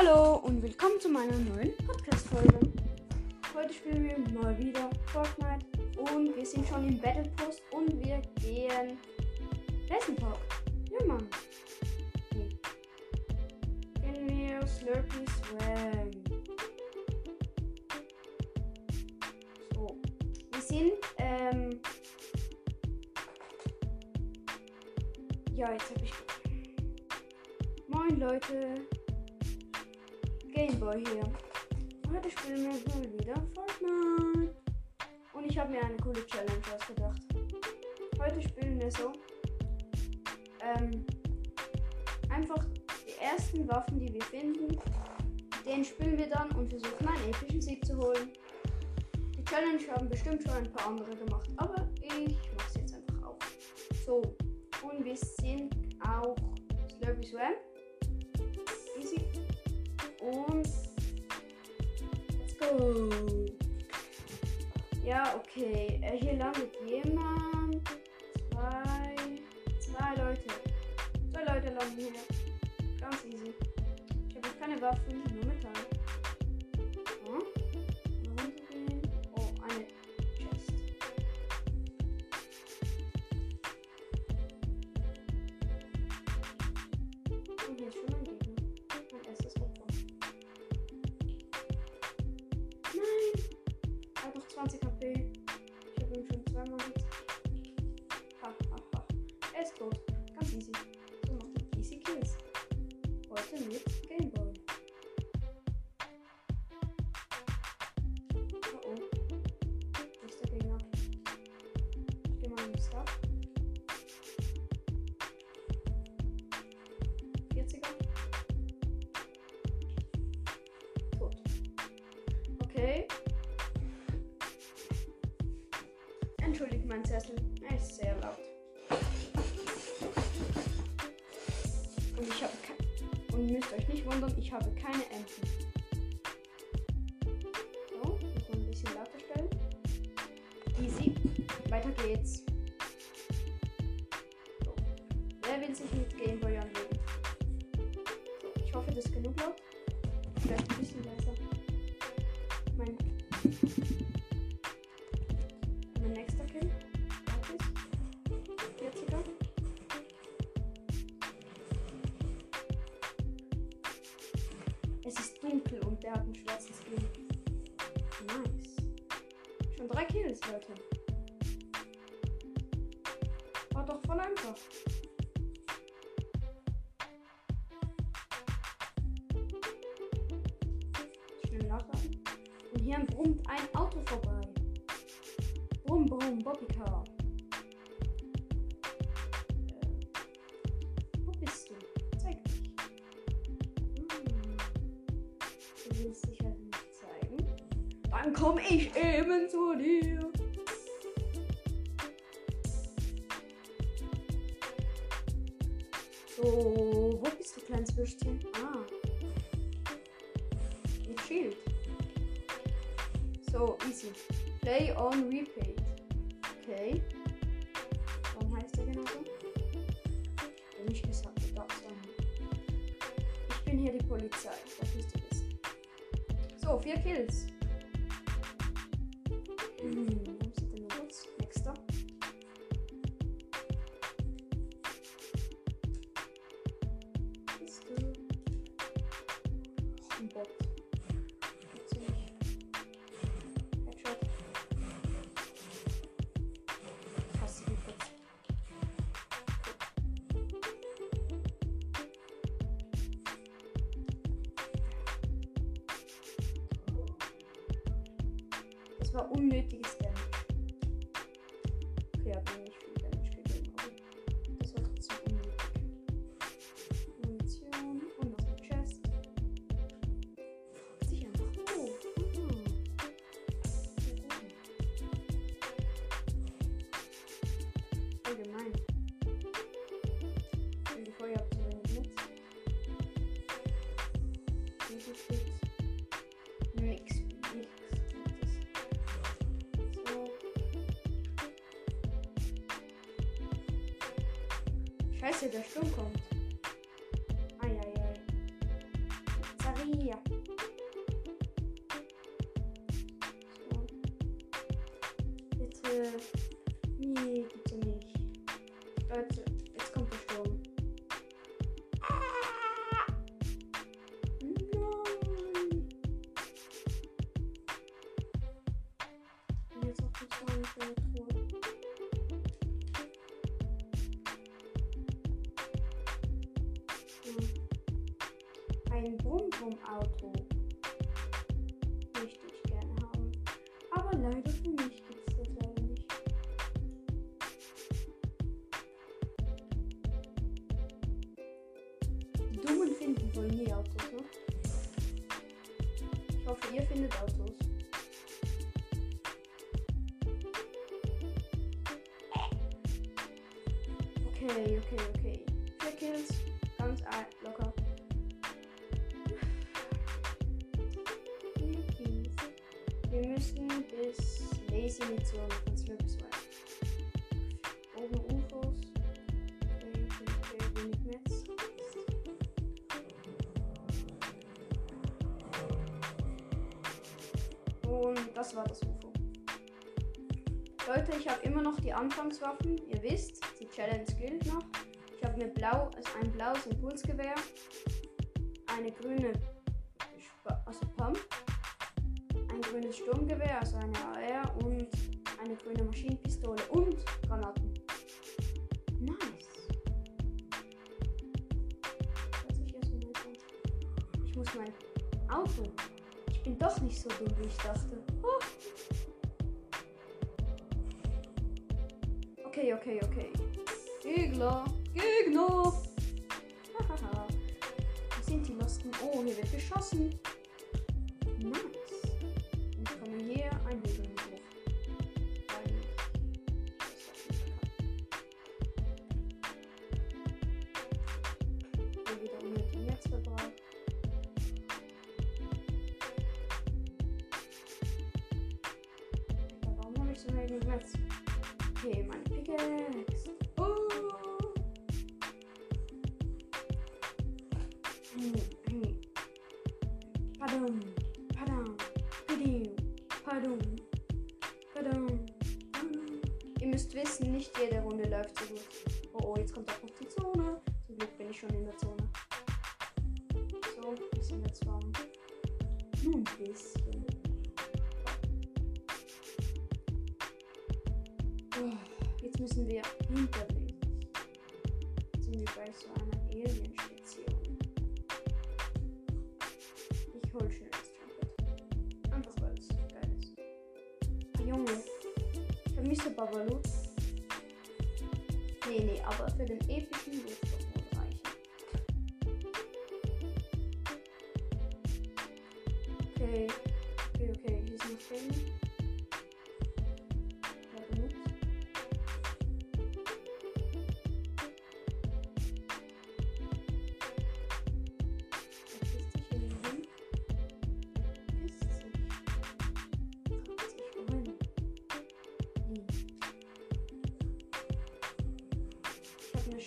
Hallo und willkommen zu meiner neuen Podcast-Folge. Heute spielen wir mal wieder Fortnite und wir sind schon im Battle Post und wir gehen Lesson Talk. Ja, Mann. Okay. Gehen wir Slurpee Swam. So. Wir sind, ähm. Ja, jetzt habe ich. Moin Leute. Gameboy hier. Heute spielen wir mal wieder Fortnite. Und ich habe mir eine coole Challenge ausgedacht. Heute spielen wir so. Ähm, einfach die ersten Waffen, die wir finden, den spielen wir dann und versuchen einen epischen Sieg zu holen. Die Challenge haben bestimmt schon ein paar andere gemacht, aber ich mache es jetzt einfach auch. So, und wir sind auch Slurpy Swam. Und let's go. Ja, okay. Äh, hier landet jemand. Zwei. Zwei Leute. Zwei Leute landen hier. Ganz easy. Ich habe keine Waffen, nur mein Sessel. Ist sehr laut. Und ich habe und müsst euch nicht wundern, ich habe keine Enten. So, muss ein bisschen lauter stellen. Easy. Weiter geht's. So. Wer will sich mit Gameboy anlegen? So, ich hoffe, das ist genug laut. Vielleicht ein bisschen leiser. Nachladen. Und hier brummt ein Auto vorbei. Brumm, brumm, Bobbycar. Äh, wo bist du? Zeig dich. Hm. Du willst dich halt nicht zeigen. Dann komm ich eben zu dir. So, wo bist du, kleines Würstchen? So, easy. Play on repeat. Okay. Warum heißt der genau so? Hab nicht gesagt, du darfst dann. Ich bin hier die Polizei, das müsst ihr wissen. So, vier Kills. Hm, war unnötiges Scheiße, der Sturm kommt. Eieiei. Sorry. Ein Brumm-Brumm-Auto. Möchte ich gerne haben. Aber leider für mich Mission von 12 bis 2. Oben UFOs. Okay. Wenig Netz. Und das war das UFO. Leute, ich habe immer noch die Anfangswaffen. Ihr wisst, die Challenge gilt noch. Ich habe mir blau, also ein blaues Impulsgewehr, eine grüne Sp also Pump, ein grünes Sturmgewehr, also eine AR Auto. Ich bin doch nicht so dumm, wie ich dachte. Oh. Okay, okay, okay. Gegner, Gegner. Hahaha. Sind die Losten? Oh, hier wird geschossen. Netz? Okay, meine Pickaxe. Oh. Pardon. Pardon. Pardon. Pardon. Pardon. Ihr müsst wissen, nicht jede Runde läuft so gut. Müssen wir hinterlegen.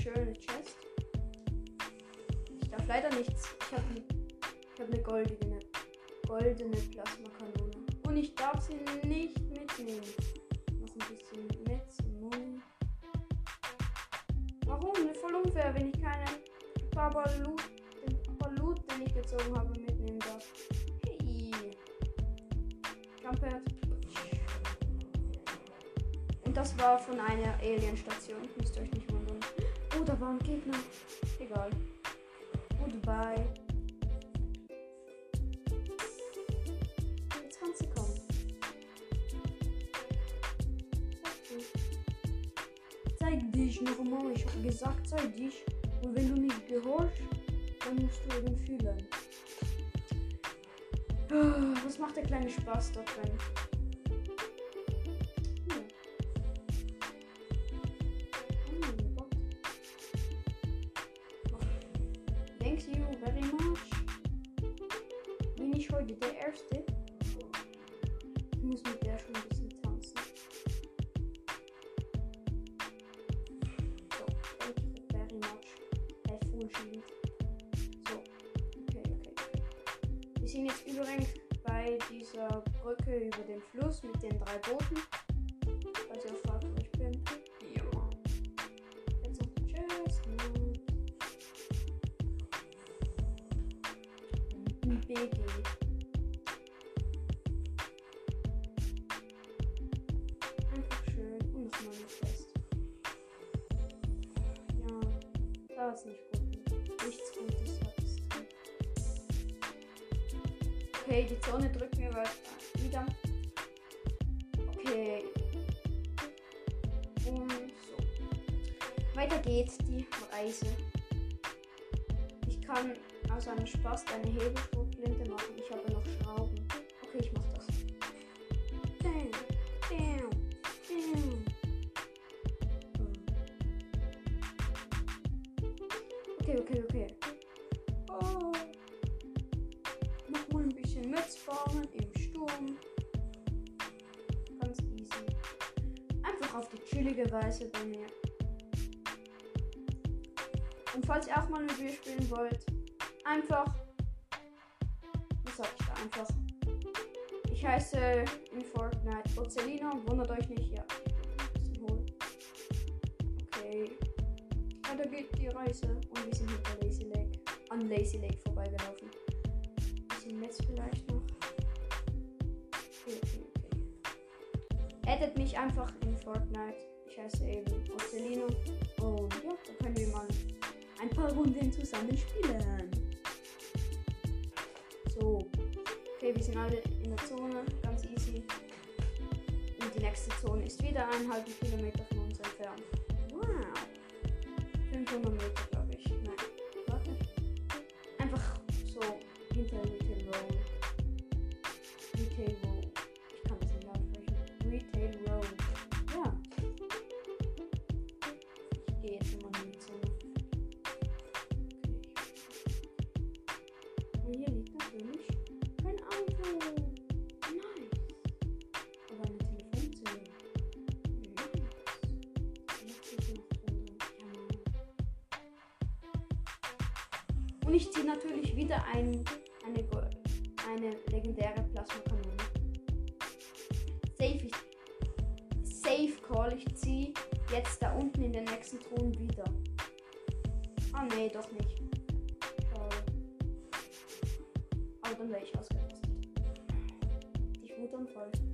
Schöne Chest. Ich darf leider nichts. Ich habe ich hab eine goldene, goldene Plasmakanone. Und ich darf sie nicht mitnehmen. Noch ein bisschen Netz und Muni. Warum? Voll unfair, wenn ich keinen Babalut, den Babalut, den ich gezogen habe, mitnehmen darf. Hey. Jumpert. Und das war von einer Alien-Station. Müsst ihr euch nicht da war ein Gegner. Egal. Goodbye. Jetzt kannst du kommen. Zeig dich. Zeig dich nochmal. Ich habe gesagt, zeig dich. Und wenn du nicht gehorchst, dann musst du eben fühlen. Ah, Was macht der kleine Spaß da drin? Heute der Erste? Ich muss mit der schon ein bisschen tanzen. So, thank you very much. Full shield. So, okay, okay, okay. sind jetzt übrigens bei dieser Brücke über den Fluss mit den drei Booten. Falls ihr fragt, wo ich bin. Ja. Jetzt noch die Chestnut. Ist nicht gut. Nichts Gutes drin. Okay, die Zone drückt mir wieder. Okay. Und so. Weiter geht die Reise. Ich kann aus einem Spaß eine Hebelschrotflinte Okay, okay, okay. Oh. Noch mal ein bisschen mitfahren im Sturm. Ganz easy. Einfach auf die chillige Weise bei mir. Und falls ihr auch mal mit mir spielen wollt, einfach. Was sag ich da einfach? Ich heiße in Fortnite Ocelino. Wundert euch nicht, ja. Reise und wir sind hinter Lazy Lake. An Lazy Lake vorbeigelaufen. Bisschen Netz vielleicht noch. Okay, okay. Addet mich einfach in Fortnite. Ich heiße eben Ocelino. Und ja, da können wir mal ein paar Runden zusammen spielen. So. Okay, wir sind alle in der Zone. Ganz easy. Und die nächste Zone ist wieder einen halben Kilometer von uns entfernt. um é Und ich ziehe natürlich wieder ein, eine, eine legendäre Plasmakanone. Safe, safe Call, ich ziehe jetzt da unten in den nächsten Ton wieder. Ah nee, doch nicht. Schade. Aber dann wäre ich ausgerastet. Ich Wutanfall. Bisschen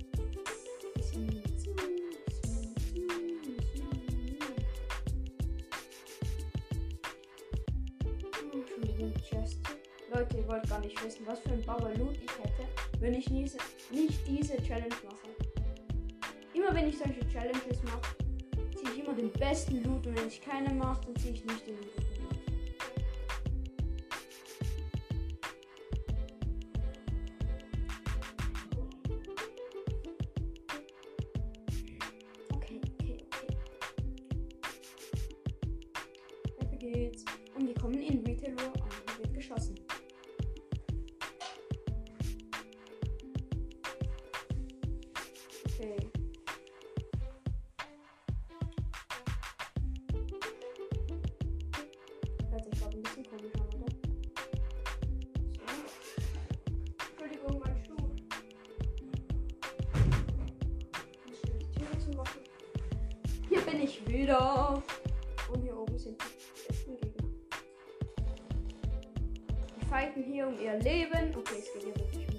Leute, ihr wollt gar nicht wissen, was für ein Bauer Loot ich hätte, wenn ich diese, nicht diese Challenge mache. Immer wenn ich solche Challenges mache, ziehe ich immer den besten Loot und wenn ich keine mache, dann ziehe ich nicht den guten Loot. Okay, okay, okay. Weiter geht's. Wieder. Und hier oben sind die besten Gegner. Die fighten hier um ihr Leben. Okay, es geht hier wirklich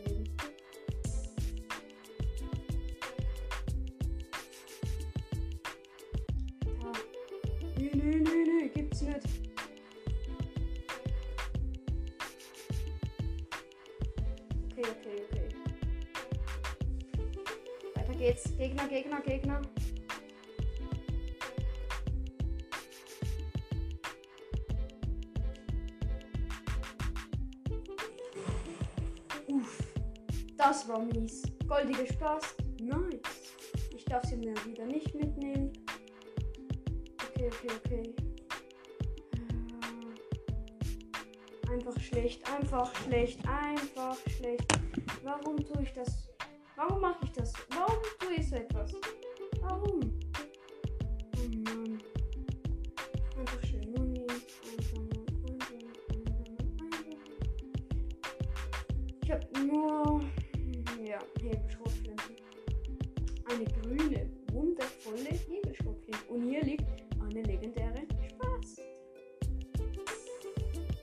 das war mies. Goldige Spaß. Nice. Ich darf sie mir wieder nicht mitnehmen. Okay, okay, okay. Äh, Einfach schlecht, einfach schlecht, einfach schlecht. Warum tue ich das? Warum mache ich das? Warum tue ich so etwas? Warum? Eine grüne, wundervolle Hebelschrotflinte. Und hier liegt eine legendäre Spaß.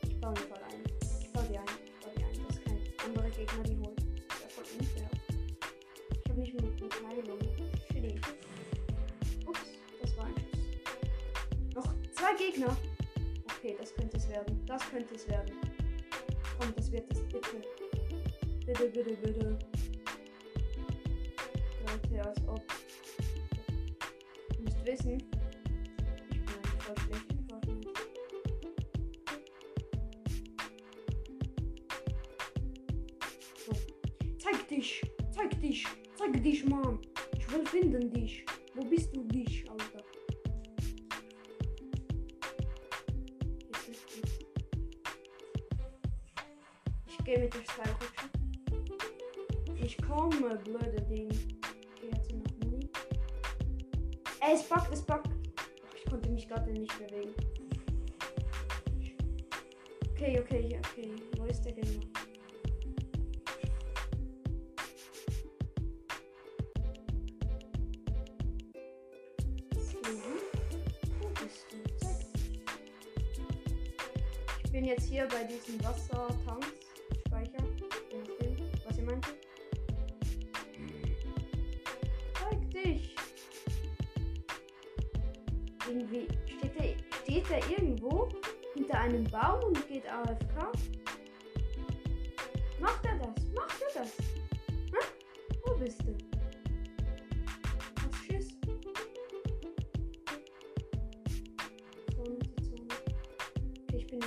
Ich baue ihn voll ein. Ich baue die ein. Ich baue die ein. Das kein andere Gegner die holen. Das ist ja voll unfair. Ich habe nicht mehr eine Heilung. Shitty. Ups, das war ein Schuss. Noch zwei Gegner. Okay, das könnte es werden. Das könnte es werden. Komm, das wird es bitte. Bitte, bitte, bitte. Dich! Zeig dich! Zeig dich, Mann! Ich will finden dich! Wo bist du dich, Alter? Jetzt. Ich gehe mit der Seilrutsche. Ich komme, blöde Ding. Okay, hat sie noch Muni? Ey, es buggt, es. Ach, ich konnte mich gerade nicht bewegen. Okay, okay, okay. Wo ist der Gegner? Bin jetzt hier bei diesen Wassertanks.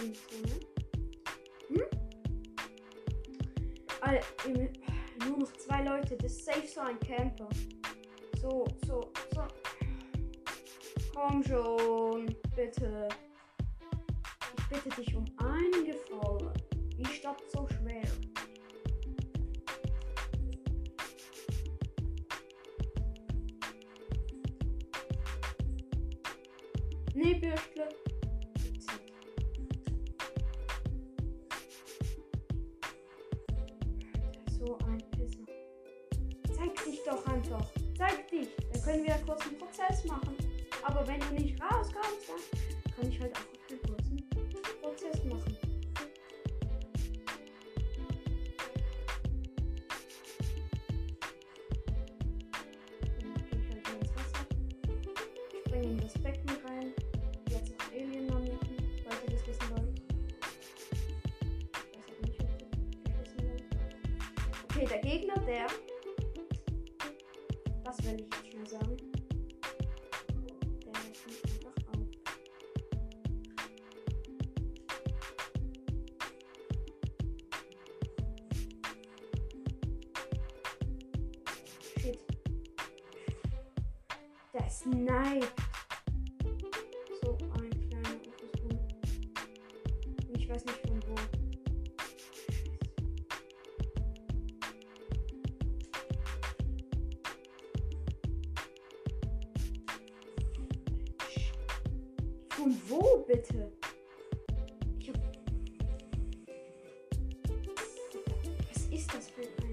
Ich der Zone. Hm? All, nur noch zwei Leute. Das ist safe so ein Camper. So, so, so. Komm schon, bitte. Ich bitte dich um einen Gefallen. Die Stadt so schwer. Dich doch einfach. Zeig dich. Dann können wir kurz einen Prozess machen. Aber wenn du nicht rauskommst, dann kann ich halt auch einen kurzen Prozess machen. Sniped. So ein kleiner Opusbull. Und ich weiß nicht von wo. Von wo bitte? Ich hab... Was ist das für ein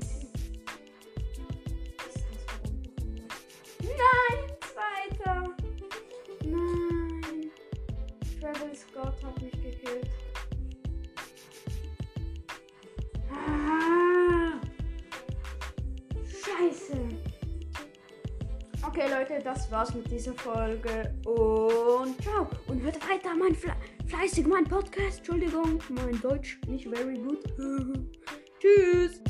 Leute, das war's mit dieser Folge und ciao. Und hört weiter mein Fle fleißig mein Podcast. Entschuldigung, mein Deutsch nicht very good. Tschüss.